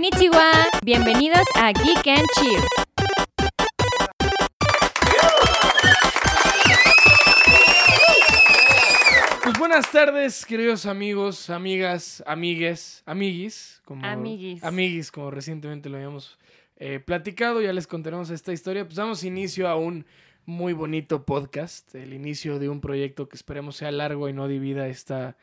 Konnichiwa. Bienvenidos a Geek and Chill. Pues buenas tardes, queridos amigos, amigas, amigues, amiguis, como Amiguis. amiguis, como recientemente lo habíamos eh, platicado, ya les contaremos esta historia. Pues damos inicio a un muy bonito podcast, el inicio de un proyecto que esperemos sea largo y no divida esta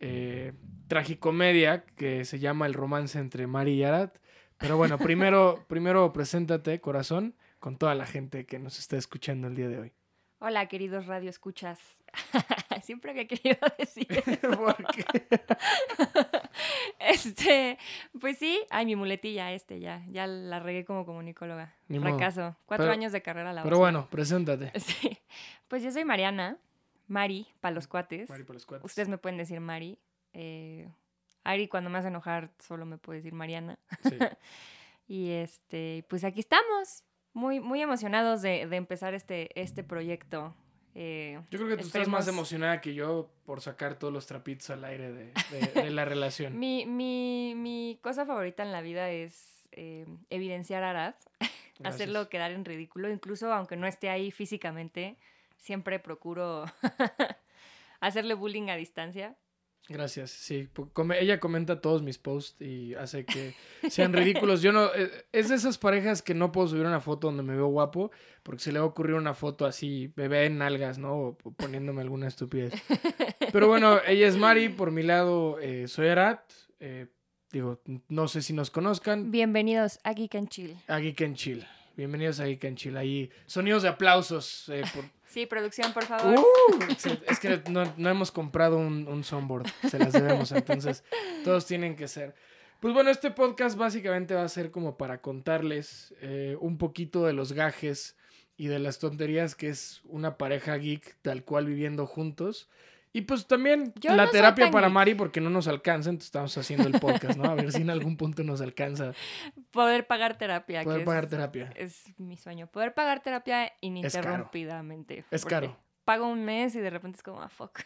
eh, tragicomedia que se llama El romance entre Mari y Arat. Pero bueno, primero, primero preséntate, corazón, con toda la gente que nos está escuchando el día de hoy. Hola, queridos radio escuchas. Siempre había querido decir. eso. Porque Este, pues sí, ay, mi muletilla, este ya, ya la regué como comunicóloga. Fracaso. Cuatro Pero- años de carrera la Pero bueno, preséntate. Sí. Pues yo soy Mariana, Mari, para los cuates. Mari por los cuates. Ustedes me pueden decir Mari. Eh, Ari, cuando me hace enojar, solo me puede decir Mariana. Sí. Y este, pues aquí estamos, muy, muy emocionados de, de empezar este, este proyecto. Eh, Yo creo que tú estás más emocionada que yo por sacar todos los trapitos al aire de, de- de la relación. mi, mi, mi cosa favorita en la vida es eh, evidenciar a Arad, hacerlo quedar en ridículo, incluso aunque no esté ahí físicamente, siempre procuro hacerle bullying a distancia. Gracias, sí. ella comenta todos mis posts y hace que sean ridículos. Yo no. eh, Es de esas parejas que no puedo subir una foto donde me veo guapo porque se le va a ocurrir una foto así, bebé en nalgas, ¿no? O poniéndome alguna estupidez. Pero bueno, ella es Mari, por mi lado eh, soy Arat. eh, digo, no sé si nos conozcan. Bienvenidos a Geek and Chill. A Geek and Chill. Bienvenidos a Geek and Chill. Ahí, sonidos de aplausos. eh, por, Sí, producción, por favor. Uh, es que no, no hemos comprado un, un soundboard, se las debemos, entonces todos tienen que ser. Pues bueno, este podcast básicamente va a ser como para contarles eh, un poquito de los gajes y de las tonterías que es una pareja geek tal cual viviendo juntos. Y pues también Yo la no terapia para. Mari porque no nos alcanza, entonces estamos haciendo el podcast, ¿no? A ver si en algún punto nos alcanza Poder pagar terapia. poder que pagar es, terapia. es mi sueño. Poder pagar terapia ininterrumpidamente. Es caro. Pago un mes y de repente es como, ah, fuck.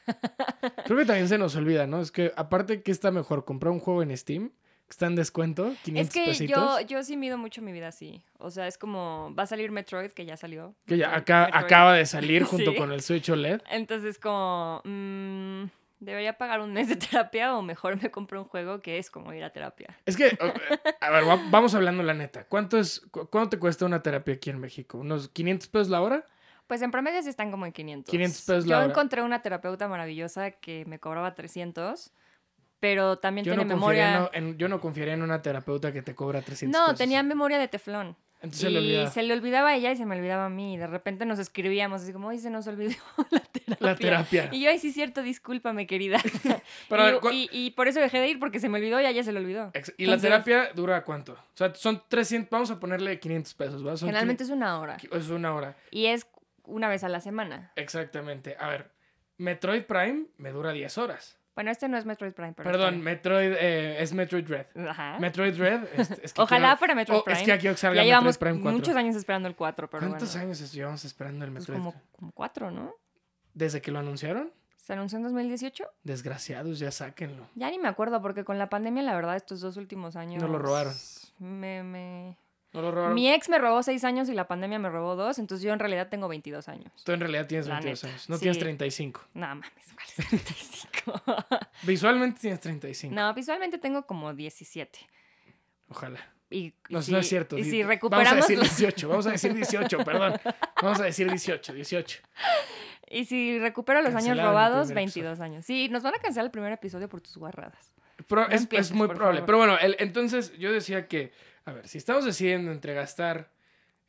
Creo que también se nos olvida, ¿no? Es que aparte que está mejor comprar un juego en Steam, está en descuento, 500 es que pesitos. yo, yo sí mido mucho mi vida así. O sea, es como, va a salir Metroid, que ya salió. Que ya acá, acaba de salir junto Sí. con el Switch OLED. Entonces, como, mm, ¿debería pagar un mes de terapia o mejor me compro un juego que es como ir a terapia? Es que, a ver, va- vamos hablando la neta. ¿Cuánto es, cu- cuánto te cuesta una terapia aquí en México? ¿Unos 500 pesos la hora? Pues en promedio sí están como en 500. 500 pesos Yo la hora. encontré una terapeuta maravillosa que me cobraba 300, pero también Yo tiene no, memoria... en, en- yo no confiaría en una terapeuta que te cobra 300 No, pesos. tenía memoria de teflón. Entonces se y le olvida. se le olvidaba a ella y se me olvidaba a mí. Y de repente nos escribíamos así como, ay, se nos olvidó la terapia. La terapia. Y yo, ay, sí, cierto, discúlpame, querida. Pero a ver, y, ¿cu- y- y por eso dejé de ir porque se me olvidó y a ella se le olvidó. Ex- ¿Y la terapia dura cuánto? O sea, son 300, vamos a ponerle 500 pesos, ¿va? Son Generalmente es una hora. 500 es una hora. Y es una vez a la semana. Exactamente. A ver, Metroid Prime me dura 10 horas. Bueno, este no es Metroid Prime, pero Perdón, está Metroid eh, es Metroid bien. Ajá. Metroid Dread. es- es que Ojalá quiero- fuera Metroid oh, Prime. Es que que salga ya llevamos Metroid Prime 4. muchos años esperando el 4, pero ¿Cuántos bueno. años llevamos esperando el Pues Metroid? como, como cuatro, ¿no? ¿Desde que lo anunciaron? ¿Se anunció en 2018? Desgraciados, ya sáquenlo. Ya ni me acuerdo porque con la pandemia, la verdad, estos dos últimos años... No lo robaron. Me, me... ¿No lo robaron? Mi ex me robó seis años y la pandemia me robó dos, entonces yo en realidad tengo 22 años. Tú en realidad tienes La 22 neta, años. No sí. tienes 35. No mames, ¿cuál es 35? Visualmente tienes 35. no, visualmente tengo como 17. Ojalá. Y, y No, si, no es cierto. Y si Vamos a recuperamos decir los- 18. Vamos a decir 18, perdón. Vamos a decir 18, 18. y si recupero los años robados, primer 22 años. Sí, nos van a cancelar el primer episodio por tus guarradas. Pero No es, es muy probable. favor. Pero bueno, el- entonces yo decía que, a ver, si estamos decidiendo entre gastar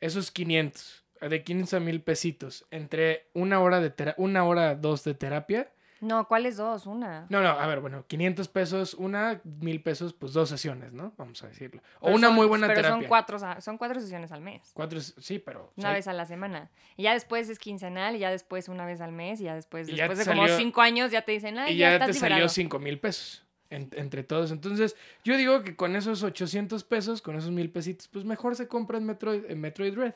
esos 500, de 500 a 1000 pesitos, entre una hora, de tera- una hora, dos de terapia. No, ¿cuáles dos? Una. No, no, a ver, bueno, 500 pesos, una, 1000 pesos, pues dos sesiones, ¿no? Vamos a decirlo. O Pero una son- muy buena pero terapia. Son cuatro, son cuatro sesiones al mes. Cuatro, sí, pero... Una vez a la semana. Y ya después es quincenal, y ya después una vez al mes, y ya después, Y ya después de como cinco años, ya te dicen, ay, y ya, ya, estás te salió. 5 mil pesos en- entre todos. Entonces, yo digo que con esos 800 pesos, con esos mil pesitos, pues mejor se compra en Metroid, en Metroid Red.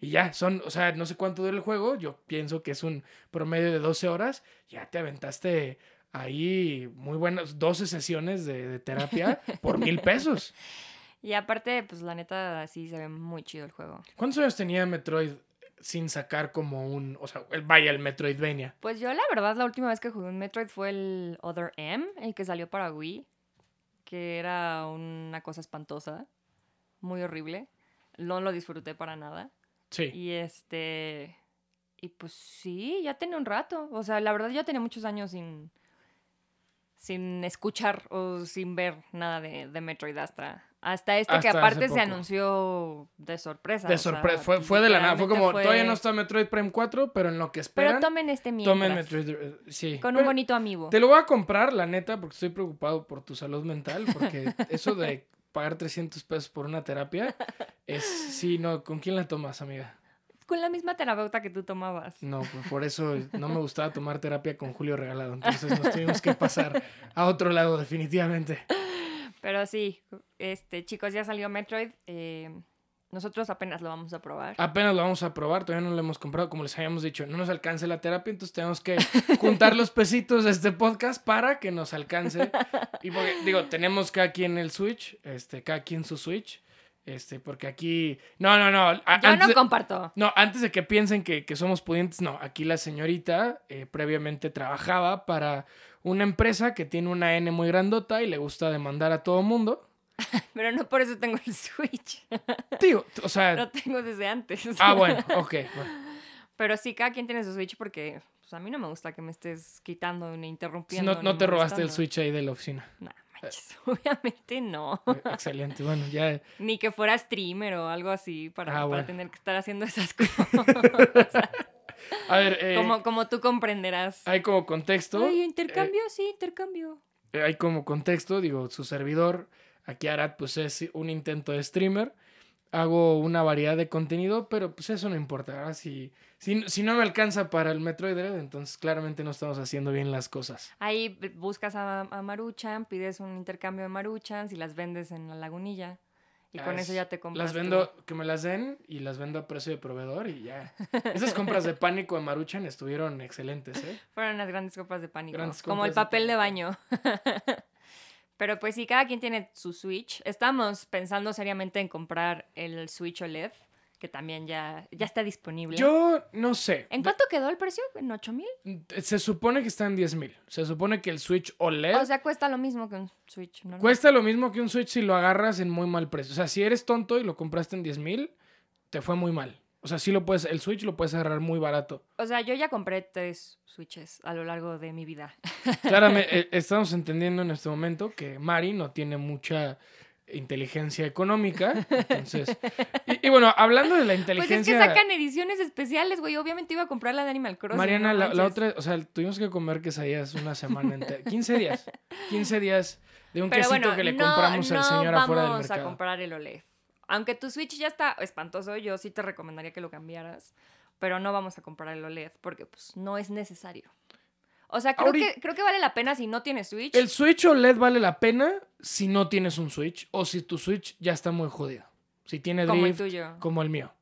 Y ya, son, o sea, no sé cuánto dura el juego, yo pienso que es un promedio de 12 horas, ya te aventaste ahí muy buenas 12 sesiones de, de terapia por mil pesos. Y aparte, pues la neta, sí se ve muy chido el juego. ¿Cuántos años tenía Metroid sin sacar como un, o sea, el, vaya, el Metroidvania? Pues yo la verdad la última vez que jugué un Metroid fue el Other M, el que salió para Wii, que era una cosa espantosa, muy horrible. No lo disfruté para nada. Sí. Y este. Y pues sí, ya tenía un rato. O sea, la verdad ya tenía muchos años sin. sin escuchar o sin ver nada de, de Metroid hasta. Hasta este que Hasta aparte se anunció de sorpresa. De sorpresa, fue, fue de la nada, fue como, todavía no está Metroid Prime 4, pero en lo que Pero esperan, tomen este mientras. tomen Metroid, eh, sí. Con un Pero bonito amigo. Te lo voy a comprar, la neta, porque estoy preocupado por tu salud mental, porque eso de pagar 300 pesos por una terapia es, sí, no, ¿con quién la tomas, amiga? Con la misma terapeuta que tú tomabas. No, pues por eso no me gustaba tomar terapia con Julio Regalado, entonces nos tuvimos que pasar a otro lado definitivamente. Pero sí, este, chicos, ya salió Metroid. eh, nosotros apenas lo vamos a probar. Apenas lo vamos a probar, todavía no lo hemos comprado, como les habíamos dicho, no nos alcance la terapia, entonces tenemos que juntar los pesitos de este podcast para que nos alcance. Y porque, digo, tenemos cada quien el Switch, este, cada quien su Switch, este, porque aquí, no, no, no, a- Yo no de- comparto. no, antes de que piensen que, que somos pudientes, no, aquí la señorita eh, previamente trabajaba para una empresa que tiene una N muy grandota y le gusta demandar a todo mundo. Pero no por eso tengo el Switch. Tío, o sea, Lo tengo desde antes. ah, bueno, ok, bueno. Pero sí, cada quien tiene su Switch porque pues, a mí no me gusta que me estés quitando ni interrumpiendo. No, no ni te robaste el. Switch ahí de la oficina. No, manches, obviamente no. Eh, Excelente, bueno, ya. Ni que fuera streamer o algo así para, Ah, para bueno. tener que estar haciendo esas cosas. A ver, eh, como, como tú comprenderás. hay como contexto. Ay, intercambio, sí, intercambio. eh, hay como contexto, digo, su servidor, aquí Arad, pues es un intento de streamer. Hago una variedad de contenido, pero pues eso no importa. ¿verdad? Si, si, si no me alcanza para el Metroid Dread, entonces claramente no estamos haciendo bien las cosas. Ahí buscas a, a Maruchan, pides un intercambio de Maruchans y las vendes en la lagunilla. Y con Ah, eso es- ya te compras. Las vendo, que me las den y las vendo a precio de proveedor y ya. Esas compras de pánico de Maruchan estuvieron excelentes, ¿eh? Fueron las grandes copas de pánico. Grandes como el compras de papel de pánico. baño. Pero pues sí, cada quien tiene su Switch. Estamos pensando seriamente en comprar el Switch OLED, que también ya, ya está disponible. Yo no sé. ¿En cuánto quedó el precio? ¿En 8 mil? Se supone que está en 10 mil. Se supone que el Switch OLED O sea, cuesta lo mismo que un Switch, ¿no? cuesta lo mismo que un Switch si lo agarras en muy mal precio. O sea, si eres tonto y lo compraste en 10 mil, te fue muy mal. O sea, sí lo puedes, el Switch lo puedes agarrar muy barato. O sea, yo ya compré tres Switches a lo largo de mi vida. Claramente, eh, estamos entendiendo en este momento que Mari no tiene mucha inteligencia económica. Entonces, y, y bueno, hablando de la Pues inteligencia. es que sacan ediciones especiales, güey. Obviamente iba a comprar la de Animal Crossing. Mariana, no la, la otra, o sea, tuvimos que comer quesadillas una semana entera. 15 días. 15 días de un Pero quesito bueno, que le no- compramos al señor afuera del vamos a mercado. comprar el OLED. Aunque tu Switch ya está espantoso, yo sí te recomendaría que lo cambiaras. Pero no vamos a comprar el OLED porque pues no es necesario. O sea, creo, Ahorita- que, creo que vale la pena si no tienes Switch. El Switch OLED vale la pena si no tienes un Switch o si tu Switch ya está muy jodido. Si tiene como el tuyo. como el mío.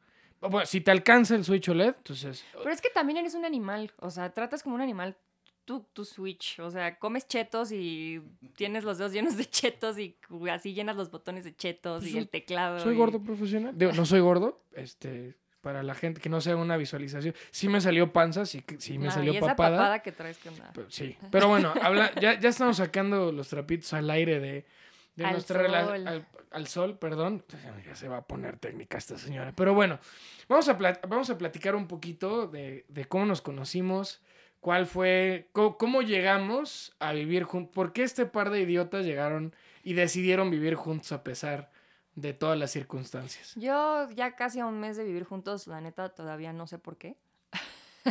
Bueno, si te alcanza el Switch OLED, entonces... Pero es que también eres un animal. O sea, tratas como un animal tu, tu Switch. O sea, comes chetos y tienes los dedos llenos de chetos y así llenas los botones de chetos Pues y soy- el teclado. Soy y- gordo profesional. Digo, no soy gordo. Este, para la gente que no sea una visualización. Sí me salió panza, sí, que- sí me Nah, salió y esa papada. papada que traes que nada. Pero- sí. Pero bueno, habla, ya, ya estamos sacando los trapitos al aire de, de Al nuestra rela- sol. Al, al sol, perdón. Ya se va a poner técnica esta señora. Pero bueno, vamos a, vamos a platicar un poquito de, de cómo nos conocimos, cuál fue, cómo, cómo llegamos a vivir juntos, por qué este par de idiotas llegaron y decidieron vivir juntos a pesar de todas las circunstancias. Yo ya casi a un mes de vivir juntos, la neta, todavía no sé por qué.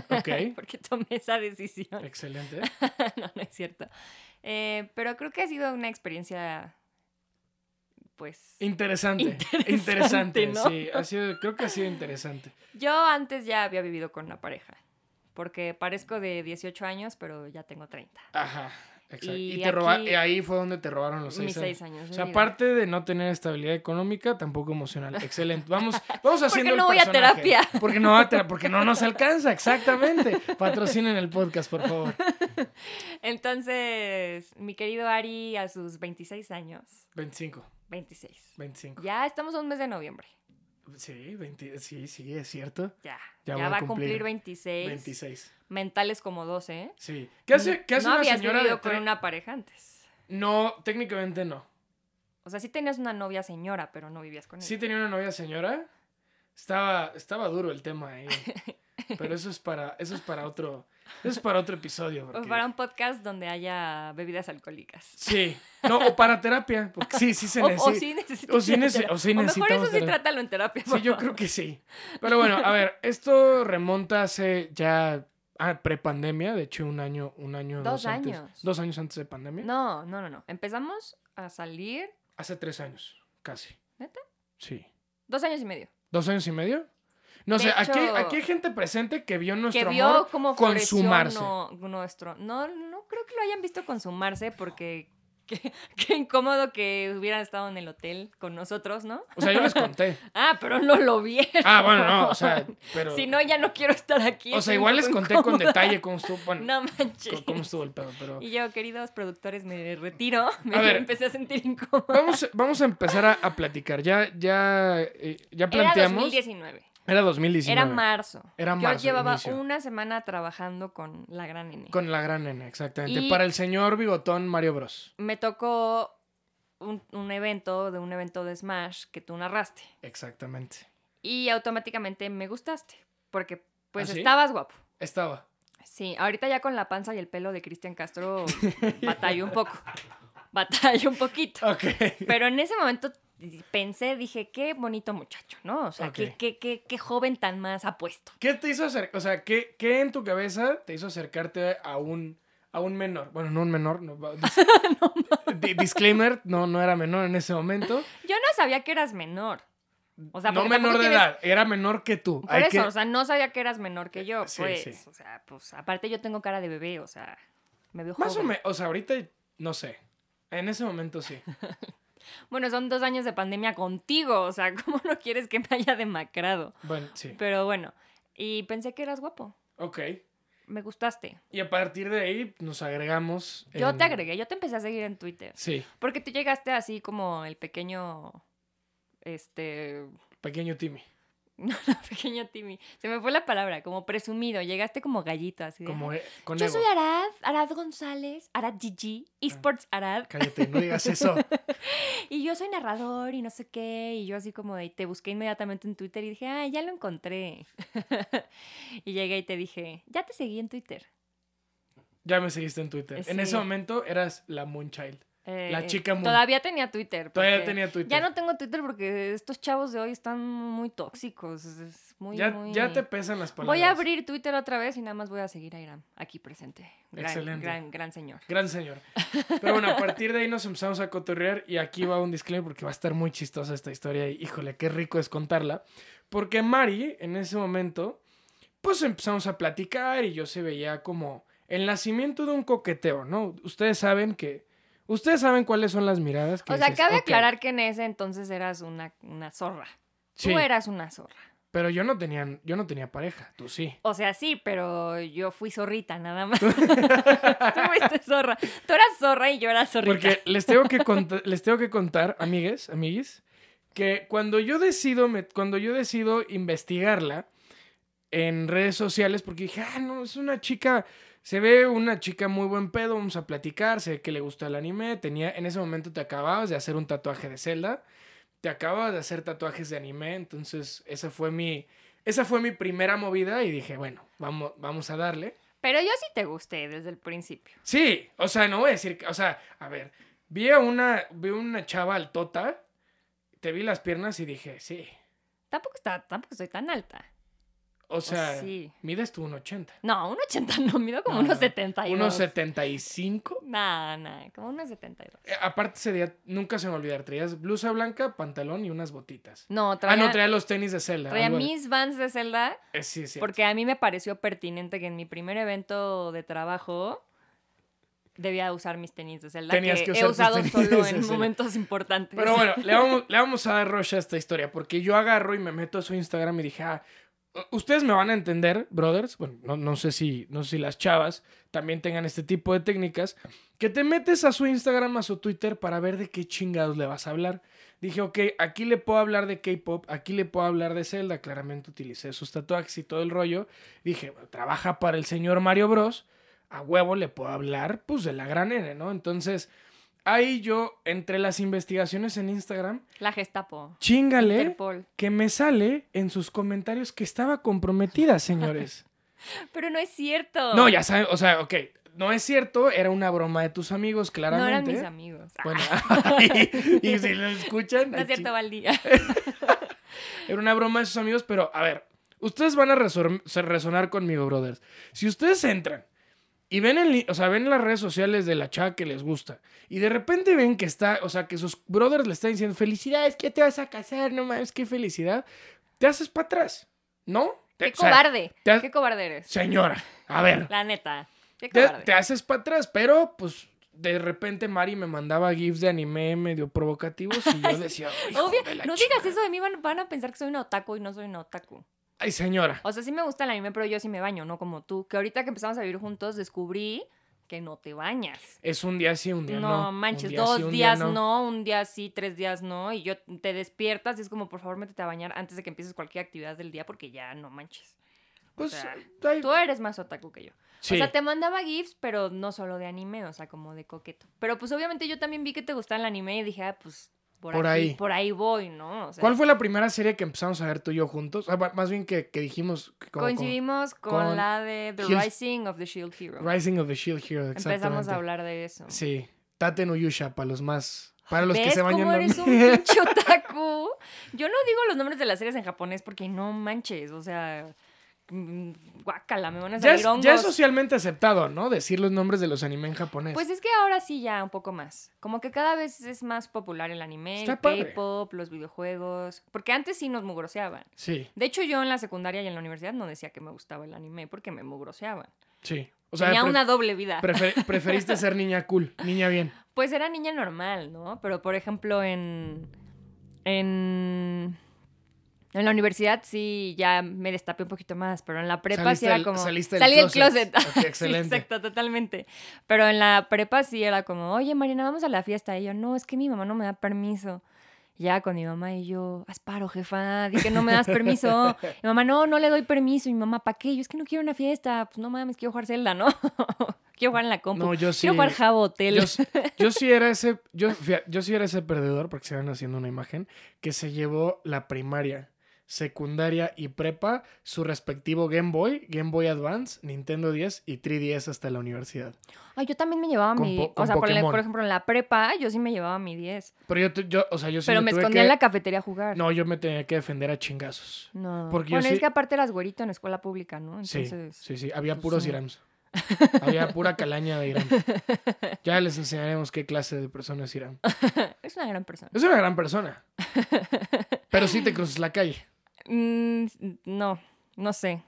Ok. Porque tomé esa decisión. Excelente. no, no es cierto. Eh, pero creo que ha sido una experiencia, pues... Interesante. Interesante, Interesante, ¿no? sí. Ha sido, creo que ha sido interesante. Yo antes ya había vivido con una pareja, porque parezco de 18 años, pero ya tengo 30. Ajá. Exacto. Y, Y te roba- ahí fue donde te robaron los seis Mis años. seis años. O sea, vida. aparte de no tener estabilidad económica, tampoco emocional. Excelente. Vamos, vamos haciendo qué el no voy a personaje. terapia? Porque no, a tera- porque no nos alcanza, exactamente. Patrocinen el podcast, por favor. Entonces, mi querido Ari, a sus 26 años, 25. 26. 25. Ya estamos a un mes de noviembre. Sí, 20, sí, sí, es cierto. Ya. Ya va a cumplir cumplir 26. 26. Mentales como 12, ¿eh? Sí. ¿Qué hace, qué hace no una habías señora de vivido con una pareja antes. No, técnicamente no. O sea, sí tenías una novia señora, pero no vivías con ella. Sí tenía una novia señora. Estaba, estaba duro el tema ahí. Pero eso es para, eso es para otro, eso es para otro episodio. O porque- para un podcast donde haya bebidas alcohólicas. Sí. No, o para terapia. Porque sí, sí se O, o necesita. sí necesitas o sí nece- o sí mejor necesitamos eso sí terapia. trátalo en terapia. Sí, yo favor. creo que sí. Pero bueno, a ver, esto remonta hace ya a prepandemia, de hecho un año, un año, Dos antes- años. dos años antes de pandemia. No, no, no, no. Empezamos a salir Hace tres años, casi. ¿Neta? Sí. dos años y medio. ¿Dos años y medio? No De sé, aquí, hecho, aquí hay gente presente que vio nuestro que vio amor cómo consumarse. no- nuestro. No, no creo que lo hayan visto consumarse porque qué, qué incómodo que hubieran estado en el hotel con nosotros, ¿no? O sea, yo les conté. Ah, pero no lo vieron. Ah, bueno, no, o sea, pero... Si no, ya no quiero estar aquí. o sea, igual les conté con detalle cómo estuvo, bueno, No manches. cómo estuvo el pedo, pero... Y yo, queridos productores, me retiro. Me A ver. empecé a sentir incómoda. Vamos, vamos a empezar a, a platicar. Ya, ya, eh, ya Era planteamos... 2019. Era 2019. Era marzo. Era Yo marzo, llevaba inicio. una semana trabajando con la gran N. Con la gran nena, exactamente. Y- Para el señor bigotón Mario Bros. Me tocó un, un evento, de un evento de Smash que tú narraste. Exactamente. Y automáticamente me gustaste. Porque pues ¿Ah, sí? estabas guapo. Estaba. Sí, ahorita ya con la panza y el pelo de Cristian Castro batallo un poco. Batallo un poquito. Ok. Pero en ese momento pensé, dije, qué bonito muchacho, ¿no? O sea, qué, qué, qué, qué joven tan más apuesto. ¿Qué te hizo acercar? O sea, ¿qué, ¿qué en tu cabeza te hizo acercarte a un, a un menor? Bueno, no un menor. No, dis- disclaimer, no, no era menor en ese momento. Yo no sabía que eras menor. O sea, no menor de tienes- edad, era menor que tú. Por Hay eso, que- o sea, no sabía que eras menor que yo, Sí, pues. sí. O sea, pues, aparte yo tengo cara de bebé, o sea, me veo Más o menos, o sea, ahorita no sé. En ese momento sí. Bueno, son dos años de pandemia contigo, o sea, ¿cómo no quieres que me haya demacrado? Bueno, sí. Pero bueno, y pensé que eras guapo, Ok. me gustaste. Y a partir de ahí nos agregamos. Yo en- te agregué, yo te empecé a seguir en Twitter, Sí, porque tú llegaste así como el pequeño, este, pequeño Timmy. no, no, pequeño Timmy, se me fue la palabra, como presumido, llegaste como gallito así. de, Como con Yo ego. soy Arad, Arad González, Arad Gigi, Esports Arad, Cállate, no digas eso. y yo soy narrador y no sé qué, y yo así como de, te busqué inmediatamente en Twitter y dije, ah, ya lo encontré. y llegué y te dije, ya te seguí en Twitter. Ya me seguiste en Twitter. En ese momento eras la Moonchild. La Eh, chica Moon. Todavía tenía Twitter. Todavía tenía Twitter. Ya no tengo Twitter porque estos chavos de hoy están muy tóxicos. Es muy, ya, muy- ya te pesan las palabras. Voy a abrir Twitter otra vez y nada más voy a seguir a Iram aquí presente. Gran, Excelente. Gran, gran señor. Gran señor. Pero bueno, a partir de ahí nos empezamos a cotorrear y aquí va un disclaimer porque va a estar muy chistosa esta historia y híjole, qué rico es contarla. Porque Mari, en ese momento, pues empezamos a platicar y yo se veía como el nacimiento de un coqueteo, ¿no? Ustedes saben que... Ustedes saben cuáles son las miradas que O sea, dices, cabe aclarar que en ese entonces eras una, una zorra. Sí, Tú eras una zorra. pero yo no tenía, yo no tenía pareja, tú sí. O sea, sí, pero yo fui zorrita nada más. Tú fuiste zorra. Tú eras zorra y yo era zorrita. Porque les tengo que contar, les tengo que contar, amigues, amiguis, que cuando yo decido, me- cuando yo decido investigarla en redes sociales, porque dije, ah, no, es una chica, se ve una chica muy buen pedo, vamos a platicar, sé que le gusta el anime, tenía, en ese momento te acababas de hacer un tatuaje de Zelda, te acababas de hacer tatuajes de anime, entonces esa fue mi, esa fue mi primera movida y dije, bueno, vamos, vamos a darle. Pero yo sí te gusté desde el principio. Sí, o sea, no voy a decir que, o sea, a ver, vi a una, vi a una chava altota, te vi las piernas y dije, sí. Tampoco, está, tampoco soy tan alta. O sea, sí. mides tú un 80. No, un 80 no, mido como No, unos no. 72. Unos 75. No, no, como unos 72. Eh, aparte ese día, nunca se me olvidar, traías blusa blanca, pantalón y unas botitas. No, ah, traía, no, traía los tenis de Zelda. traía algo- mis vans de Zelda Eh, sí, sí. porque a mí me pareció pertinente que en mi primer evento de trabajo debía usar mis tenis de Zelda Tenías que, que he usar usado solo en momentos importantes. Pero bueno, le vamos, le vamos a dar rush a esta historia, porque yo agarro y me meto a su Instagram y dije, ah, ustedes me van a entender, brothers, bueno, no, sé si, no sé si las chavas también tengan este tipo de técnicas, que te metes a su Instagram, a su Twitter para ver de qué chingados le vas a hablar. Dije, ok, aquí le puedo hablar de K-pop, aquí le puedo hablar de Zelda, claramente utilicé sus tatuajes y todo el rollo. Dije, trabaja para el señor Mario Bros, a huevo le puedo hablar, pues, de la gran N, ¿no? Entonces, ahí yo, entre las investigaciones en Instagram... La Gestapo. Chingale, que me sale en sus comentarios que estaba comprometida, señores. Pero no es cierto. No, ya saben, o sea, ok, no es cierto, era una broma de tus amigos, claramente. No eran mis amigos. Bueno, y, si lo escuchan. No es cierto, Valdía. era una broma de sus amigos, pero a ver, ustedes van a resonar conmigo, brothers. Si ustedes entran y ven, el, o sea, ven las redes sociales de la chava que les gusta y de repente ven que está, o sea, que sus brothers le están diciendo, felicidades, que te vas a casar, no mames, qué felicidad, te haces para atrás, ¿no? Qué cobarde, qué cobarde eres. Señora, a ver. La neta te, haces para atrás, pero pues de repente Mari me mandaba gifs de anime medio provocativos y yo decía, Obvio, no digas eso de mí, van, a pensar que soy un otaku y no soy un otaku. Ay, señora. O sea, sí me gusta el anime, pero yo sí me baño, no como tú. Que ahorita que empezamos a vivir juntos descubrí que no te bañas. Es un día sí, un día no. No manches, dos días no. un día sí, tres días no. Y yo te despiertas y es como, por favor, métete a bañar antes de que empieces cualquier actividad del día porque ya no manches. Pues, tú eres más otaku que yo. O sea, te mandaba GIFs, pero no solo de anime, o sea, como de coqueto. Pero pues obviamente yo también vi que te gustaba el anime y dije, ah, pues por, ahí. Por ahí voy, ¿no? ¿Cuál fue la primera serie que empezamos a ver tú y yo juntos? más bien que, dijimos... Coincidimos con, la de The Rising of the Shield Hero. Rising of the Shield Hero, exactamente. Empezamos a hablar de eso. Sí. Tate no Yusha, para los más... Para los que se bañan cómo eres un pinche otaku? Yo no digo los nombres de las series en japonés porque no manches, o sea... Mm, guácala, me van a salir ya es, Ya es socialmente aceptado, ¿no? Decir los nombres de los anime en japonés. Pues es que ahora sí ya un poco más. Como que cada vez es más popular el anime, el K-pop, los videojuegos. Porque antes sí nos mugroseaban. Sí. De hecho, yo en la secundaria y en la universidad no decía que me gustaba el anime porque me mugroseaban. Sí. O sea, Tenía una doble vida. preferiste ser niña cool, niña bien. Pues era niña normal, ¿no? Pero por ejemplo, en. En en la universidad sí ya me destapé un poquito más, pero en la prepa sí era como... Saliste salí del closet. excelente. exacto, totalmente. Pero en la prepa sí era como, oye Marina, vamos a la fiesta. Y yo, no, es que mi mamá no me da permiso. Ya con mi mamá y yo, asparo, jefa, di que no me das permiso. mi mamá, no, no le doy permiso. Y mi mamá, ¿para qué? Yo es que no quiero una fiesta. Pues no mames, quiero jugar Zelda, ¿no? quiero jugar en la compu. No, yo sí. Quiero jugar Jabo Hotel. Yo, sí era ese, yo, yo sí era ese perdedor, porque se van haciendo una imagen, que se llevó la primaria secundaria y prepa su respectivo Game Boy, Game Boy Advance, Nintendo 10 y 3DS hasta la universidad. Ay, yo también me llevaba mi... O sea, por, ejemplo, en la prepa yo sí me llevaba mi 10. Pero yo, yo o sea, yo sí Pero me, escondía en la cafetería a jugar. No, yo me tenía que defender a chingazos. No. Porque bueno, es que aparte eras güerito en escuela pública, ¿no? Entonces... Sí, sí, sí. Había pues puros Irams. Había pura calaña de Irán. Ya les enseñaremos qué clase de persona es Irán. Es una gran persona. Es una gran persona. Pero sí te cruzas la calle. Mm, no, no sé.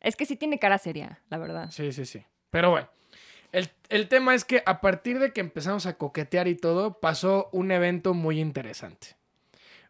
Es que sí tiene cara seria, la verdad. Sí, sí, sí. Pero bueno, el, tema es que a partir de que empezamos a coquetear y todo, pasó un evento muy interesante.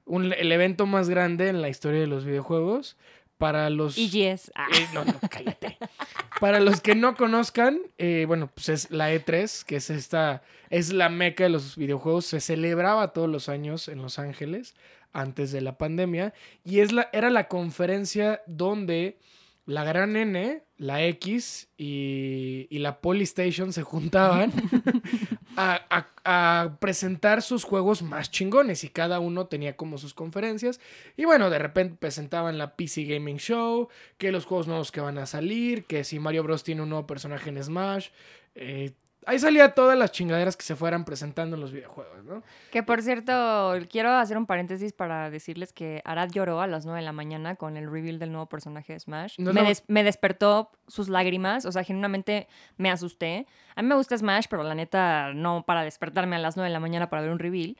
el evento más grande en la historia de los videojuegos. Para los. EGS. Ah. Eh, no, no, cállate. Para los que no conozcan, eh, bueno, pues es la E3, que es esta. Es la meca de los videojuegos. Se celebraba todos los años en Los Ángeles antes de la pandemia. Y es la, era la conferencia donde la gran N, la X y, la Polystation se juntaban a, a, presentar sus juegos más chingones y cada uno tenía como sus conferencias. Y bueno, de repente presentaban la PC Gaming Show, que los juegos nuevos que van a salir, que si Mario Bros tiene un nuevo personaje en Smash. Eh, ahí salía todas las chingaderas que se fueran presentando en los videojuegos, ¿no? Que por cierto, quiero hacer un paréntesis para decirles que Arad lloró a las 9 de la mañana con el reveal del nuevo personaje de Smash. me, despertó sus lágrimas, o sea, genuinamente me asusté. A mí me gusta Smash, pero la neta no para despertarme a las 9 de la mañana para ver un reveal.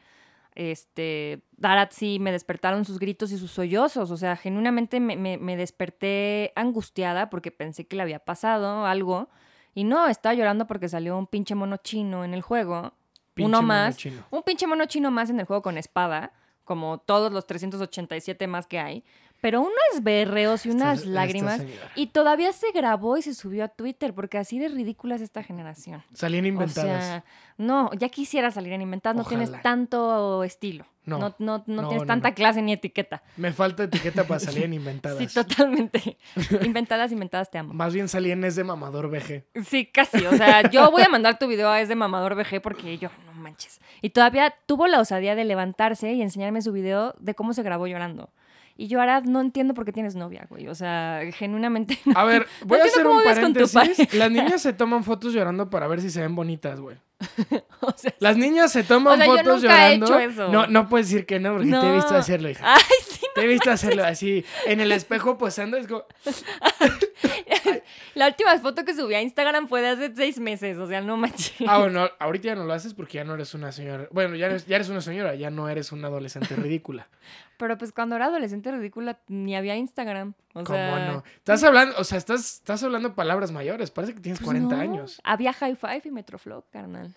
Este, Arad sí me despertaron sus gritos y sus sollozos, o sea, genuinamente me, me desperté angustiada porque pensé que le había pasado algo y no, estaba llorando porque salió un pinche mono chino en el juego. uno más. Un pinche mono chino más en el juego con espada, como todos los 387 más que hay. Pero unos berreos y unas esta lágrimas. Y todavía se grabó y se subió a Twitter, porque así de ridícula es esta generación. Salían inventadas. O sea, no, ya quisiera salir en inventadas, no tienes tanto estilo. No. No, no, no, No, tienes tanta clase ni etiqueta. Me falta etiqueta para salir en inventadas. Sí, totalmente. inventadas, inventadas, te amo. Más bien salían es de mamador VG. Sí, casi. O sea, yo voy a mandar tu video a Es de Mamador VG porque yo, no manches. Y todavía tuvo la osadía de levantarse y enseñarme su video de cómo se grabó llorando. Y yo ahora no entiendo por qué tienes novia, güey. O sea, genuinamente. no A ver, voy a hacer un paréntesis. Las niñas se toman fotos llorando para ver si se ven bonitas, güey. o sea, Las niñas se toman O sea, yo fotos he llorando. hecho eso. No, no puedes decir que no, porque te he visto hacerlo, hija. Ay. Te he visto hacerlo así, en el espejo posando. Es como, La última foto que subí a Instagram fue de hace seis meses. O sea, no manches. ah, bueno, ahorita ya no lo haces porque ya no eres una señora. Bueno, ya eres, ya eres una señora, ya no eres una adolescente ridícula. Pero pues cuando era adolescente ridícula ni había Instagram. O ¿Cómo sea, no? Estás hablando, o sea, estás, estás hablando palabras mayores. Parece que tienes pues 40 no. años. Había High Five y Metroflow, carnal.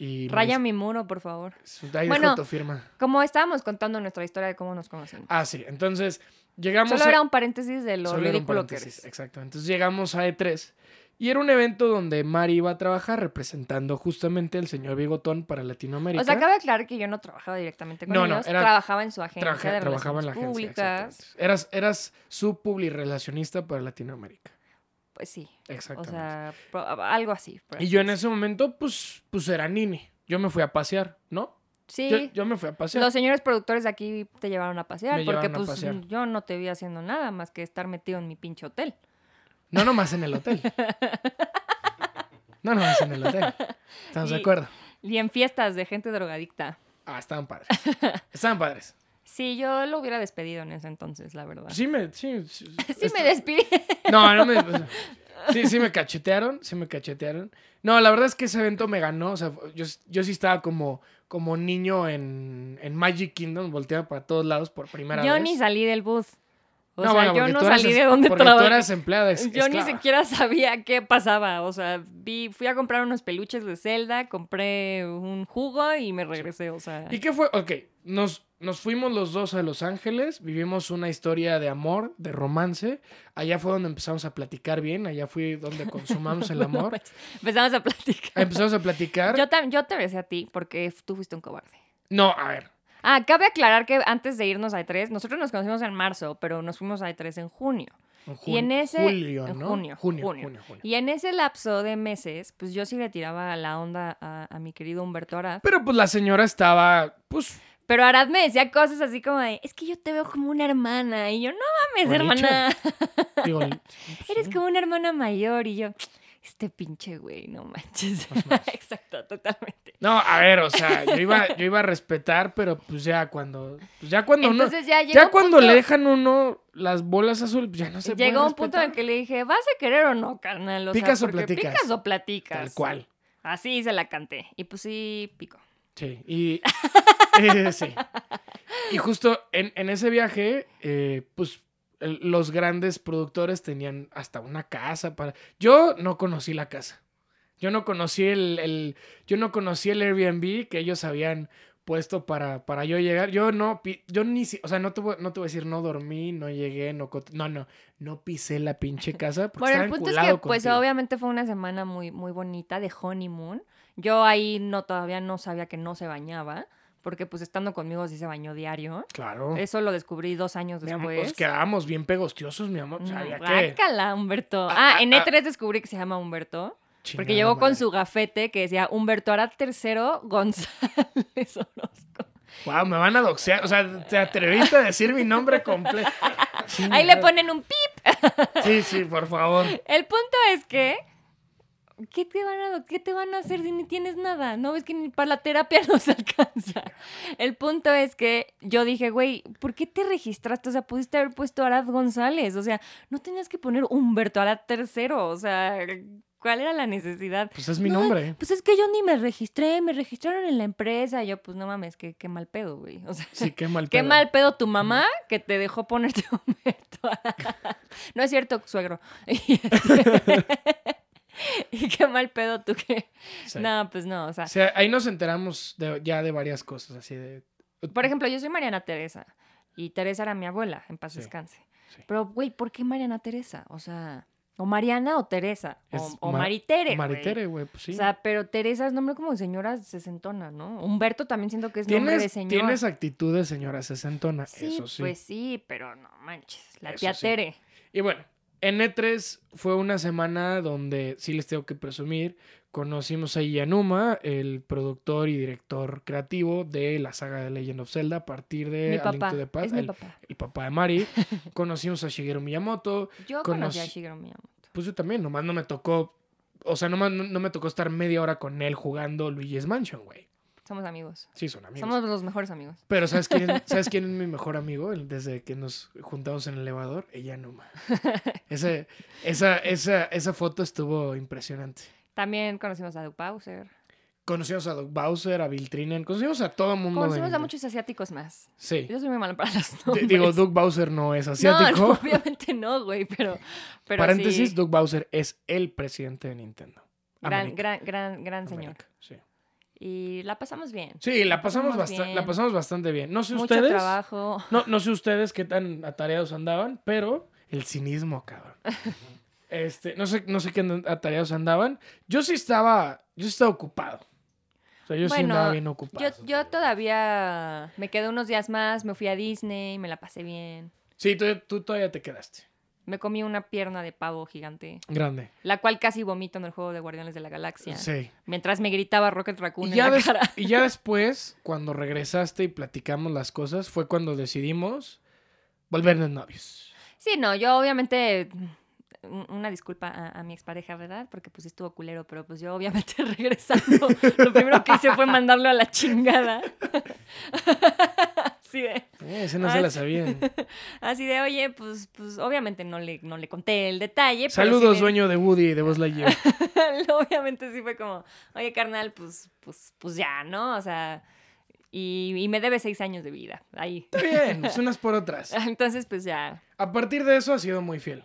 Y Raya mi muro, por favor. Ahí Bueno, tu firma. Como estábamos contando nuestra historia de cómo nos conocimos. Ah, sí. Entonces, llegamos Solo a... era un paréntesis de lo Solo ridículo que eres. Exacto. Entonces llegamos a E3 y era un evento donde Mari iba a trabajar representando justamente al señor Bigotón para Latinoamérica. O sea, cabe aclarar que yo no trabajaba directamente con No, no, ellos. era- trabajaba en su agencia de trabajaba en la agencia. públicas. exactamente. Eras, eras su publirelacionista para Latinoamérica. Pues sí. O Exactamente. sea, pro- algo así. y yo en ese momento, pues, pues era Nini. Yo me fui a pasear, ¿no? Sí. Yo, yo me fui a pasear. Los señores productores de aquí te llevaron a pasear Me porque pues pasear. yo no te vi haciendo nada más que estar metido en mi pinche hotel. No nomás en el hotel. no nomás en el hotel. ¿Estamos de acuerdo? Y en fiestas de gente drogadicta. Ah, estaban padres. Estaban padres. Sí, yo lo hubiera despedido en ese entonces, la verdad. Sí me... Sí, sí, me despidí. No, no me. o sea, sí, sí me cachetearon, sí me cachetearon. No, la verdad es que ese evento me ganó. O sea, yo, yo sí estaba como, como niño en, en Magic Kingdom, volteaba para todos lados por primera Yo vez. ni salí del booth. O No, sea, bueno, yo no salí es- de donde Porque tú eras empleada. ex- Yo ni esclava. siquiera sabía qué pasaba. O sea, vi, fui a comprar unos peluches de Zelda, compré un jugo y me regresé. O sea, ¿Y qué fue? Ok, nos, nos fuimos los dos a Los Ángeles, vivimos una historia de amor, de romance. Allá fue donde empezamos a platicar bien, allá fue donde consumamos el amor. empezamos a platicar. Empezamos a platicar. Yo, tam- yo te besé a ti porque tú fuiste un cobarde. No, a ver. Ah, cabe aclarar que antes de irnos a E3, nosotros nos conocimos en marzo, pero nos fuimos a E3 en junio. En Y en ese- Julio, en ¿no? junio, junio, junio. junio, junio. Y en ese lapso de meses, pues yo sí le tiraba la onda a, a mi querido Humberto Arad. Pero pues la señora estaba, pues, Pero Arad me decía cosas así como de, es que yo te veo como una hermana. Y yo, no mames, hermana. digo, pues, Eres sí. como una hermana mayor. Y yo, este pinche güey, no manches. Exacto, totalmente. No, a ver, o sea, yo iba, yo iba a respetar, pero pues ya cuando, pues ya cuando uno, Entonces ya llegó ya un cuando punto- le dejan uno las bolas azules, pues ya no se Llegó un punto en que le dije, ¿vas a querer o no, carnal? O sea, ¿Picas o platicas? Picas o platicas. Tal cual. Así se la canté. Y pues sí, pico. Sí, y eh, sí. Y justo en, en ese viaje, eh, pues los grandes productores tenían hasta una casa para. Yo no conocí la casa. Yo no conocí el, el- yo no conocí el Airbnb que ellos habían puesto para, para yo llegar. Yo no, yo ni, si- o sea, no te, voy, no te voy a decir, no dormí, no llegué, no, no, no, no pisé la pinche casa porque Bueno, el punto es que, pues, obviamente fue una semana muy, muy bonita de honeymoon. Yo ahí no, todavía no sabía que no se bañaba, porque pues estando conmigo sí se bañó diario. Claro. Eso lo descubrí dos años Mi amor, después. Nos quedábamos bien pegostiosos, mi amor. pues, Mm, había que- Humberto. Ah, Ah, ah, en ah. E3 descubrí que se llama Humberto. Porque Chingada llegó con madre. su gafete que decía Humberto Arad III González Orozco. Wow, me van a doxear. O sea, te atreviste a decir mi nombre completo. Ahí le ponen un pip. Sí, sí, por favor. El punto es que. ¿Qué te, van a, ¿Qué te van a hacer si ni tienes nada? ¿No ves que ni para la terapia nos alcanza? El punto es que yo dije, güey, ¿por qué te registraste? O sea, pudiste haber puesto Arad González. O sea, no tenías que poner Humberto Arad III. O sea, ¿cuál era la necesidad? Pues es mi No, nombre. Pues es que yo ni me registré, me registraron en la empresa. Y yo, pues no mames, qué, qué mal pedo, güey. O sea, Sí, qué mal qué pedo. mal pedo tu mamá que te dejó ponerte Humberto. no es cierto, suegro. Qué mal pedo tú que. Sí. No, pues no, o sea. O sea, ahí nos enteramos de- ya de varias cosas, así de... Por ejemplo, yo soy Mariana Teresa. Y Teresa era mi abuela, en paz Sí, descanse. sí. Pero, güey, ¿por qué Mariana Teresa? O sea, o Mariana o Teresa. O, Es o Ma- Maritere. Maritere, güey, pues sí. O sea, pero Teresa es nombre como de señora sesentona, ¿no? Humberto también siento que es nombre de señora. tienes actitud de señora sesentona, sí, eso sí. pues sí, pero no manches. La tía sí. Tere. Y bueno, en E3 fue una semana donde sí les tengo que presumir, conocimos a Yanuma, el productor y director creativo de la saga de Legend of Zelda a partir de mi A Link papá. Es mi el, papá. el papá de Mari. conocimos a Shigeru Miyamoto, Yo conocí- conocí a Shigeru Miyamoto. pues yo también, nomás no me tocó, o sea, nomás no, no me tocó estar media hora con él jugando Luigi's Mansion, güey. Somos amigos. Sí, son amigos. Somos los mejores amigos. Pero ¿sabes quién, ¿sabes quién es mi mejor amigo? Desde que nos juntamos en el elevador, ella Numa. Ese, esa, esa, esa foto estuvo impresionante. También conocimos a Doug Bowser. Conocimos a Doug Bowser, a Bill Trinen, conocimos a todo el mundo. Conocimos a muchos asiáticos más. Sí. Yo soy muy mala para los nombres. Digo, Doug Bowser no es No, asiático. no, obviamente no, güey, pero, pero Paréntesis, sí. Doug Bowser es el presidente de Nintendo. Gran, América, gran, gran, gran señor. América, Sí. Y la pasamos bien. Sí, la pasamos, bastante, bien. la pasamos bastante bien. No sé Mucho ustedes. trabajo. No, no sé ustedes qué tan atareados andaban, pero el cinismo, cabrón. Este, no sé, no sé qué atareados andaban. Yo sí estaba, yo sí estaba ocupado. O sea, yo sí Bueno, andaba bien ocupado. Yo, yo todavía me quedé unos días más, me fui a Disney, me la pasé bien. Sí, tú, tú todavía te quedaste. Me comí una pierna de pavo gigante, Grande. la cual casi vomito en el juego de Guardianes de la Galaxia. Sí. Mientras me gritaba Rocket Raccoon Y en ya, la des- cara. y ya después, cuando regresaste y platicamos las cosas, fue cuando decidimos volvernos novios. Sí, no, yo obviamente un- una disculpa a, a mi expareja, ¿verdad? Porque pues estuvo culero, pero pues yo obviamente regresando, lo primero que hice fue mandarlo a la chingada. Así de, Eh, ese no se la sí. sabían. así de, oye, pues, pues obviamente no le, no le conté el detalle. pero sí Saludos, le- dueño de Woody y de Buzz Lightyear. obviamente sí fue como, oye, carnal, pues, pues, pues ya, ¿no? O sea, y, y me debe seis años de vida, ahí. Está bien, es unas por otras. Entonces, pues ya. A partir de eso ha sido muy fiel.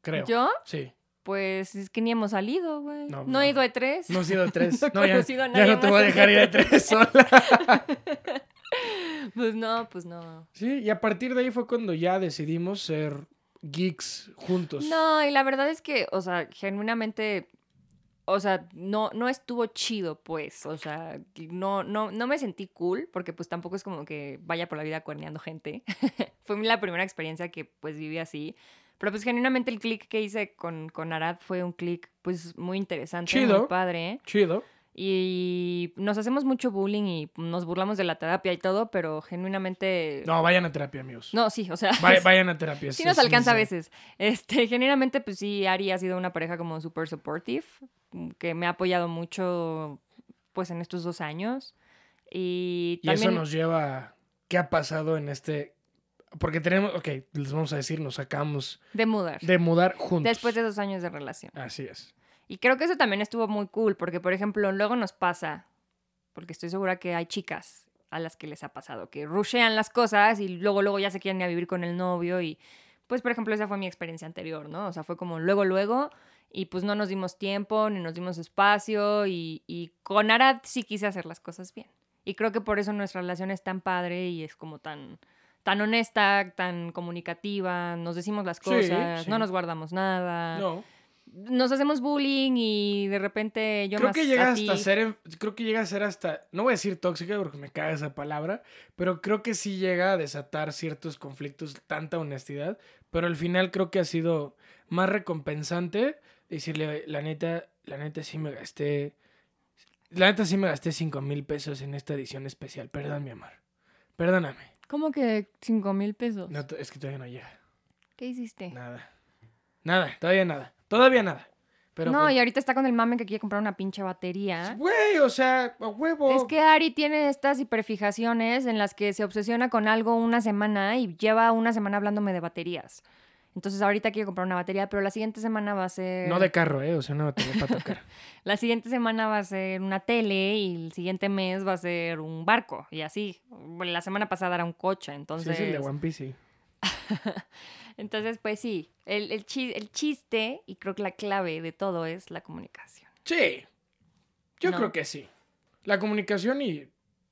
Creo. ¿Yo? Sí. Pues es que ni hemos salido, güey. No, No, no. he ido a tres. No he sido tres. No he No, ya, a ya nadie no te voy a dejar ir a E3. tres sola. Pues no, pues no. Sí, y a partir de ahí fue cuando ya decidimos ser geeks juntos. No, y la verdad es que, o sea, genuinamente, o sea, no, no estuvo chido, pues. O sea, no, no, no me sentí cool, porque pues tampoco es como que vaya por la vida cuerneando gente. fue la primera experiencia que pues viví así. Pero pues genuinamente el click que hice con, con Arad fue un click pues muy interesante, Chido. muy padre. Chido. Y nos hacemos mucho bullying y nos burlamos de la terapia y todo, pero genuinamente... No, vayan a terapia, amigos. No, sí, o sea... Vay- vayan a terapia. sí es- nos alcanza a necesario. veces. Este, genuinamente, pues sí, Ari ha sido una pareja como súper supportive, mm, que me ha apoyado mucho, pues, en estos dos años. Y Y eso también... nos lleva a qué ha pasado en este... Porque tenemos, ok, les vamos a decir, nos acabamos De mudar. de mudar juntos. Después de dos años de relación. Así es. Y creo que eso también estuvo muy cool, porque, por ejemplo, luego nos pasa, porque estoy segura que hay chicas a las que les ha pasado, que rushean las cosas y luego, luego ya se quieren ir a vivir con el novio y, pues, por ejemplo, esa fue mi experiencia anterior, ¿no? O sea, fue como luego, luego y pues no nos dimos tiempo ni nos dimos espacio y, y con Arad sí quise hacer las cosas bien. Y creo que por eso nuestra relación es tan padre y es como tan tan honesta, tan comunicativa, nos decimos las Sí, cosas, sí. no nos guardamos nada No. Nos hacemos bullying y de repente yo creo más que llega a hasta ti. ser, en- creo que llega a ser hasta, no voy a decir tóxica porque me caga esa palabra, pero creo que sí llega a desatar ciertos conflictos, tanta honestidad, pero al final creo que ha sido más recompensante decirle, la neta, la neta sí me gasté, la neta sí me gasté cinco mil pesos en esta edición especial, perdón mi amor, perdóname, ¿Cómo que cinco mil pesos? no, es que todavía no llega, ¿Qué hiciste? nada, nada, todavía nada, todavía nada, pero no, pues, y ahorita está con el mame que quiere comprar una pinche batería. güey, o sea, a huevo. Es que Ari tiene estas hiperfijaciones en las que se obsesiona con algo una semana y lleva una semana hablándome de baterías. Entonces ahorita quiere comprar una batería, pero la siguiente semana va a ser... No de carro, ¿eh? O sea, una batería para tocar. La siguiente semana va a ser una tele y el siguiente mes va a ser un barco y así. La semana pasada era un coche, entonces... de One Piece, sí. Entonces, pues sí, el, el, chi- el chiste y creo que la clave de todo es la comunicación. Sí. Yo No. creo que sí. La comunicación y,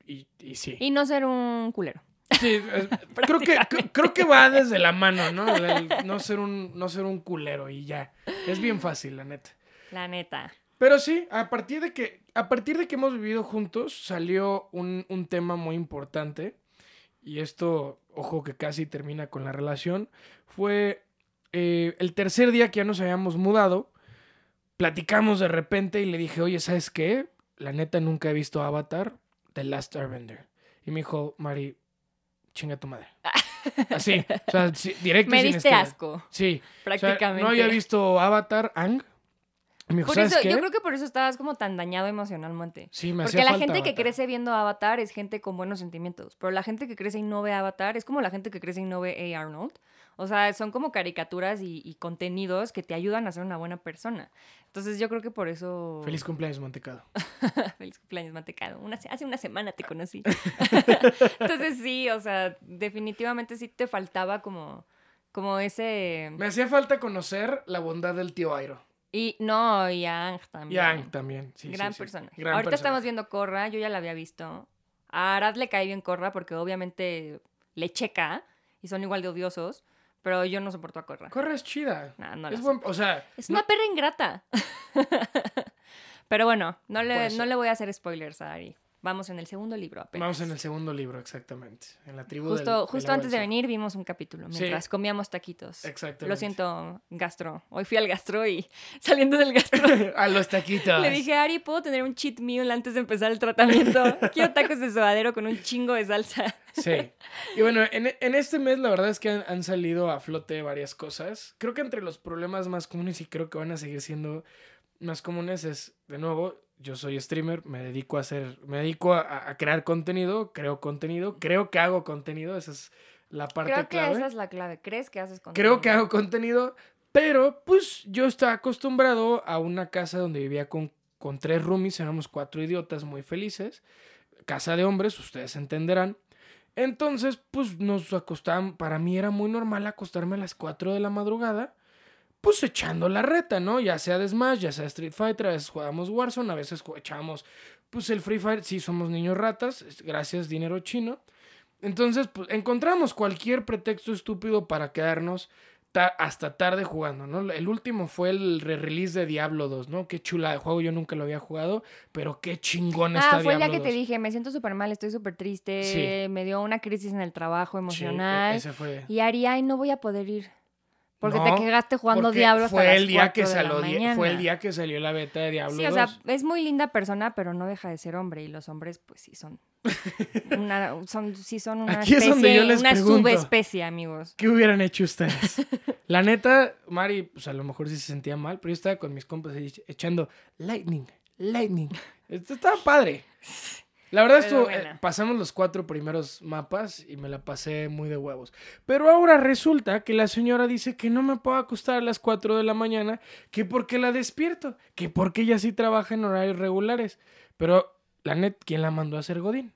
y, y sí. Y no ser un culero. Sí, es- creo, que, cre- creo que va desde la mano, ¿no? El no, ser un, no ser un culero y ya. Es bien fácil, la neta. La neta. Pero sí, a partir de que, a partir de que hemos vivido juntos, salió un, un tema muy importante. Y esto, ojo que casi termina con la relación. Fue eh, el tercer día que ya nos habíamos mudado. Platicamos de repente y le dije, oye, ¿sabes qué? La neta nunca he visto Avatar, The Last Airbender. Y me dijo, Mari, chinga tu madre. Así, o sea, sí, directo Me diste asco, Sí, o sea, prácticamente. no había visto Avatar, Ang. Y me dijo, Por ¿sabes eso, qué? yo creo que por eso estabas como tan dañado emocionalmente. Sí, me Porque la falta gente que crece viendo Avatar es gente con buenos sentimientos. Pero la gente que crece y no ve Avatar es como la gente que crece y no ve A. Arnold. O sea, son como caricaturas y, y contenidos que te ayudan a ser una buena persona. Entonces yo creo que por eso... Feliz cumpleaños, Montecado. Feliz cumpleaños, mantecado. Una, hace una semana te conocí. Entonces sí, o sea, definitivamente sí te faltaba como, como ese... Me hacía falta conocer la bondad del tío Airo. Y no, y a Ang Y también. a Ang también. Sí, Gran sí, sí. persona. Gran Ahorita estamos viendo Corra, yo ya la había visto. A Arad le cae bien Corra porque obviamente le checa y son igual de odiosos, pero yo no soporto a Corra. Corra es chida. No la es buen, o sea, Es no- una perra ingrata. pero bueno, no le, no le voy a hacer spoilers a Ari. Vamos en el segundo libro apenas. vamos en el segundo libro, exactamente. En la tribu Justo, del- justo antes de venir vimos un capítulo Sí. mientras comíamos taquitos. Exactamente. Lo siento, gastro. Hoy fui al gastro y saliendo del gastro a los taquitos. Le dije, Ari, ¿puedo tener un cheat meal antes de empezar el tratamiento? Quiero tacos de sobadero con un chingo de salsa. Sí. Y bueno, en, en este mes la verdad es que han, han salido a flote varias cosas. Creo que entre los problemas más comunes y creo que van a seguir siendo más comunes es, de nuevo, yo soy streamer, me dedico a hacer, me dedico a, a crear contenido, creo contenido, creo que hago contenido, esa es la parte Creo que clave. esa es la clave. ¿Crees que haces con Creo que hago contenido, pero pues yo estaba acostumbrado a una casa donde vivía con, con tres roomies, éramos cuatro idiotas muy felices, casa de hombres, ustedes entenderán. Entonces, pues nos acostaban, para mí era muy normal acostarme a las 4 de la madrugada, pues echando la reta, ¿no? Ya sea de Smash, ya sea Street Fighter, a veces jugábamos Warzone, a veces echábamos, pues el Free Fire, sí somos niños ratas, gracias dinero chino. Entonces, pues encontramos cualquier pretexto estúpido para quedarnos ta- hasta tarde jugando, ¿no? El último fue el re-release de Diablo 2, ¿no? Qué chula de juego, yo nunca lo había jugado, pero qué chingón está Ah, fue Diablo día que te 2. dije, me siento súper mal, estoy súper triste, Sí. me dio una crisis en el trabajo Sí, e- emocional. ese fue. Y Ari, ay, no voy a poder ir. Porque No, te quedaste jugando Diablo hasta fue las el día que 4 de la salió fue el día que salió la beta de Diablo Sí, o 2. sea, es muy linda persona, pero no deja de ser hombre. Y los hombres, pues sí son. Una, son sí son una Aquí es especie, donde yo les una pregunto. subespecie, amigos. ¿Qué hubieran hecho ustedes? La neta, Mari, pues a lo mejor sí se sentía mal, pero yo estaba con mis compas echando lightning, lightning. Esto estaba padre. La verdad estuvo, bueno. eh, pasamos los cuatro primeros mapas y me la pasé muy de huevos. Pero ahora resulta que la señora dice que no me puedo acostar a las 4 de la mañana, que porque la despierto, que porque ella sí trabaja en horarios regulares. Pero, la net, ¿quién la mandó a hacer Godín?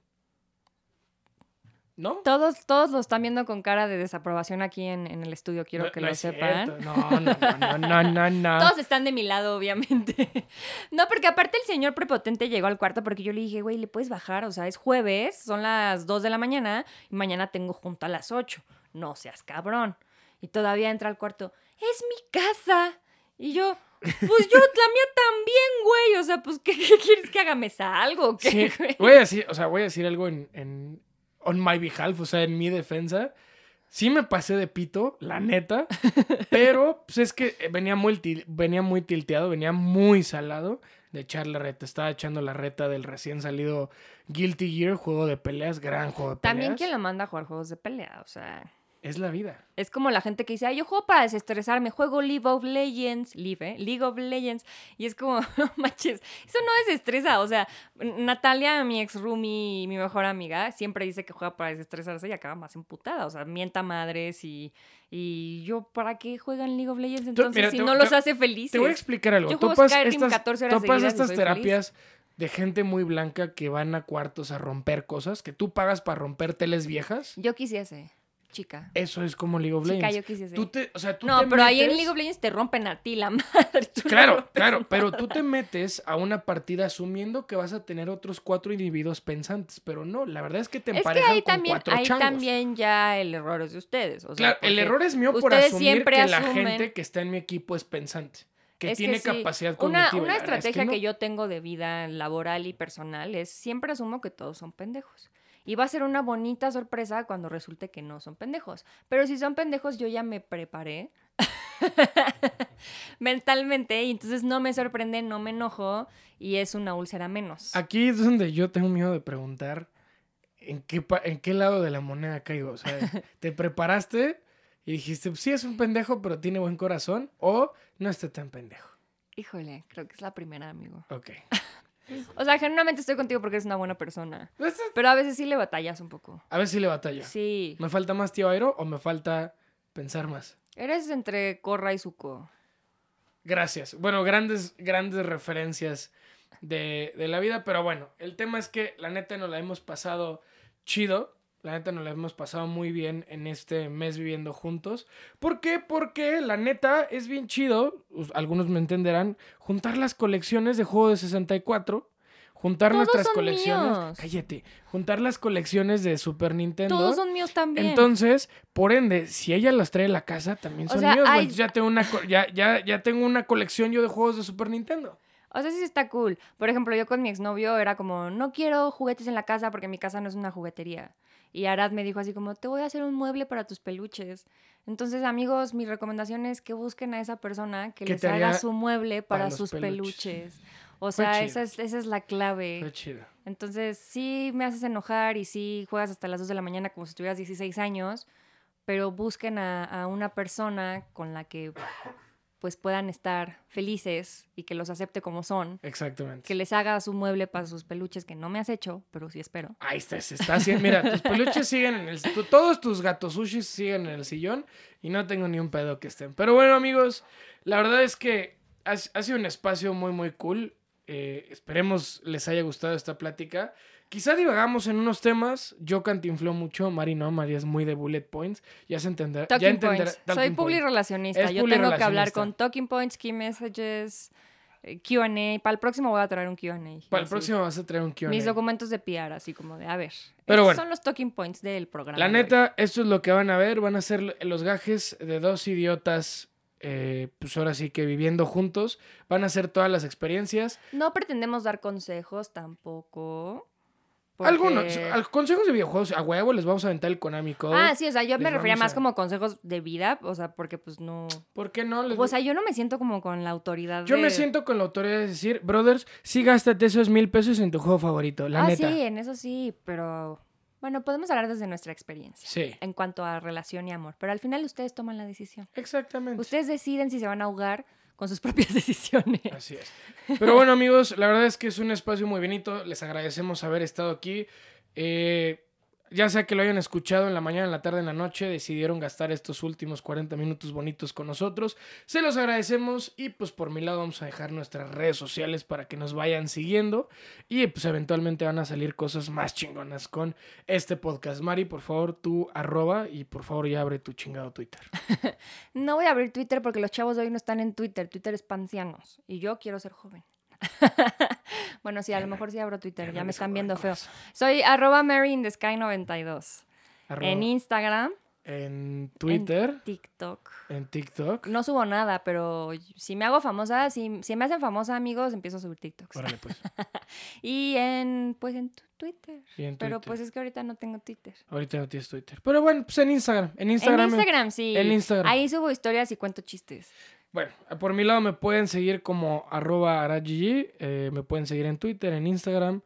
¿No? Todos, todos lo están viendo con cara de desaprobación aquí en, en el estudio, quiero No- que no lo sepan. cierto. No, no, no, no, no, no. Todos están de mi lado, obviamente. No, porque aparte el señor prepotente llegó al cuarto porque yo le dije, güey, ¿le puedes bajar? O sea, es jueves, son las 2 de la mañana y mañana tengo junta a las 8. No seas cabrón. Y todavía entra al cuarto, es mi casa. Y yo, pues yo, la mía también, güey. O sea, pues, ¿qué, qué quieres que haga? ¿Me salgo? o qué, Sí, güey? voy a decir, o sea, voy a decir algo en, en on my behalf, o sea, en mi defensa. Sí me pasé de pito, la neta, pero pues es que venía muy, venía muy tilteado, venía muy salado de echar la reta. Estaba echando la reta del recién salido Guilty Gear, juego de peleas, gran juego de peleas. También quien lo manda a jugar juegos de pelea, o sea... Es la vida. Es como la gente que dice, ay, yo juego para desestresarme, juego League of Legends, League, ¿eh? League of Legends. Y es como, no manches, eso no desestresa. O sea, Natalia, mi ex roomie, mi mejor amiga, siempre dice que juega para desestresarse y acaba más emputada. O sea, mienta madres y, y yo, ¿para qué juegan League of Legends entonces mira, si te- no te- los hace felices? Te voy a explicar algo. Yo juego Topas Skyrim estas, 14 horas topas seguidas y estas soy feliz. terapias de gente muy blanca que van a cuartos a romper cosas, que tú pagas para romper teles viejas. Yo quisiese. Chica. Eso es como League of Chica, Legends. yo quise ser. Tú te, o sea, tú No, te pero ahí en League of Legends te rompen a ti la madre. tú Claro, claro, nada. pero tú te metes a una partida asumiendo que vas a tener otros cuatro individuos pensantes, pero no, la verdad es que te Es que emparejan ahí con también, cuatro ahí changos. también ya el error es de ustedes. o sea, Claro, el error es mío por asumir siempre que la gente que está en mi equipo es pensante, que es tiene sí, capacidad Una, cognitiva. una es estrategia que, no. yo tengo de vida laboral y personal es siempre asumo que todos son pendejos. Y va a ser una bonita sorpresa cuando resulte que no son pendejos. Pero si son pendejos, yo ya me preparé mentalmente y entonces no me sorprende, no me enojo y es una úlcera menos. Aquí es donde yo tengo miedo de preguntar en qué, en qué lado de la moneda caigo. O sea, ¿te preparaste y dijiste, sí es un pendejo, pero tiene buen corazón? ¿O no está tan pendejo? Híjole, creo que es la primera, amigo. Ok. O sea, genuinamente estoy contigo porque eres una buena persona. Esto- Pero a veces sí le batallas un poco. A ver si le batallo. Sí. ¿Me falta más tío Airo o me falta pensar más? Eres entre Corra y Zuko. Gracias. Bueno, grandes, grandes referencias de, de la vida, pero bueno, el tema es que la neta nos la hemos pasado chido. La neta nos la hemos pasado muy bien en este mes viviendo juntos. ¿Por qué? Porque la neta es bien chido, algunos me entenderán, juntar las colecciones de juegos de 64, juntar Todos nuestras colecciones... míos. Cállate. Juntar las colecciones de Super Nintendo. Todos son míos también. Entonces, por ende, si ella las trae a la casa, también O son sea, míos. hay- ya tengo una ya, ya tengo una colección yo de juegos de Super Nintendo. O sea, sí está cool. Por ejemplo, yo con mi exnovio era como, no quiero juguetes en la casa porque mi casa no es una juguetería. Y Arad me dijo así como, te voy a hacer un mueble para tus peluches. Entonces, amigos, mi recomendación es que busquen a esa persona que Que les haga su mueble para, sus peluches. peluches. O Fue sea, esa es, esa es la clave. Qué chido. Entonces, sí me haces enojar y sí juegas hasta las 2 de la mañana como si tuvieras 16 años, pero busquen a, a una persona con la que pues puedan estar felices y que los acepte como son, Exactamente. que les haga su mueble para sus peluches que no me has hecho, pero sí espero. Ahí está, se está haciendo. Mira, tus peluches siguen en el. tu- todos tus gatos sushis siguen en el sillón y no tengo ni un pedo que estén. Pero bueno, amigos, la verdad es que ha, ha sido un espacio muy, muy cool. Eh, esperemos les haya gustado esta plática. Quizá divagamos en unos temas. Yo cantinfló mucho. Mari no. Mari es muy de bullet points. Ya se entenderá. ya entenderá. Soy talking publi points. relacionista. Es Yo tengo que hablar con talking points, key messages, eh, Q&A. Para el próximo voy a traer un Q&A. Para el próximo vas a traer un Q&A. Mis documentos de PR, así como de, a ver. Pero bueno. son los talking points del programa. La neta, esto es lo que van a ver. Van a ser los gajes de dos idiotas, eh, pues ahora sí que viviendo juntos. Van a ser todas las experiencias. No pretendemos dar consejos tampoco. Porque- Algunos, al- consejos de videojuegos, a huevo les vamos a aventar el Konami Code. Ah, sí, o sea, yo me refería más a- como consejos de vida, o sea, porque pues no... ¿Por qué no? Les- O sea, yo no me siento como con la autoridad yo me siento con la autoridad de decir, brothers, sí gástate esos mil pesos en tu juego favorito, la ah, neta. sí, en eso sí, pero... Bueno, podemos hablar desde nuestra experiencia Sí, en cuanto a relación y amor, pero al final ustedes toman la decisión. exactamente. Ustedes deciden si se van a ahogar con sus propias decisiones. Así es. Pero bueno, amigos, la verdad es que es un espacio muy bonito. Les agradecemos haber estado aquí. Eh, ya sea que lo hayan escuchado en la mañana, en la tarde, en la noche, decidieron gastar estos últimos 40 minutos bonitos con nosotros. Se los agradecemos y pues por mi lado vamos a dejar nuestras redes sociales para que nos vayan siguiendo y pues eventualmente van a salir cosas más chingonas con este podcast. Mari, por favor, tú arroba y por favor ya abre tu chingado Twitter. No voy a abrir Twitter porque los chavos de hoy no están en Twitter. Twitter es pancianos. Y yo quiero ser joven. bueno, sí, a lo mejor sí abro Twitter. Ya me están viendo feo. Soy arroba Mary in the Sky 92. Arroba En Instagram, en Twitter, TikTok. en TikTok. No subo nada, pero si me hago famosa, si, si me hacen famosa, amigos, empiezo a subir TikToks. Órale, pues. Y en, pues en Twitter. Sí, en Pero Twitter. pues es que ahorita no tengo Twitter. Ahorita no tienes Twitter. Pero bueno, pues en Instagram. En Instagram. en Instagram, sí. en Instagram. Ahí subo historias y cuento chistes. Bueno, por mi lado me pueden seguir como arroba aragigi, eh, me pueden seguir en Twitter, en Instagram,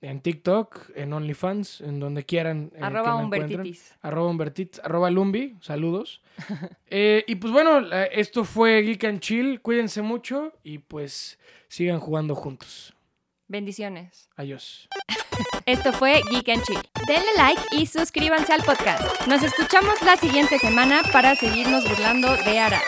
en TikTok, en OnlyFans, en donde quieran. eh, arroba. Humbertitis. Arroba Humbertitis, arroba Lumbi, saludos. Eh, y pues bueno, esto fue Geek and Chill, cuídense mucho y pues sigan jugando juntos. Bendiciones. Adiós. Esto fue Geek and Chill. Denle like y suscríbanse al podcast. Nos escuchamos la siguiente semana para seguirnos burlando de Ara.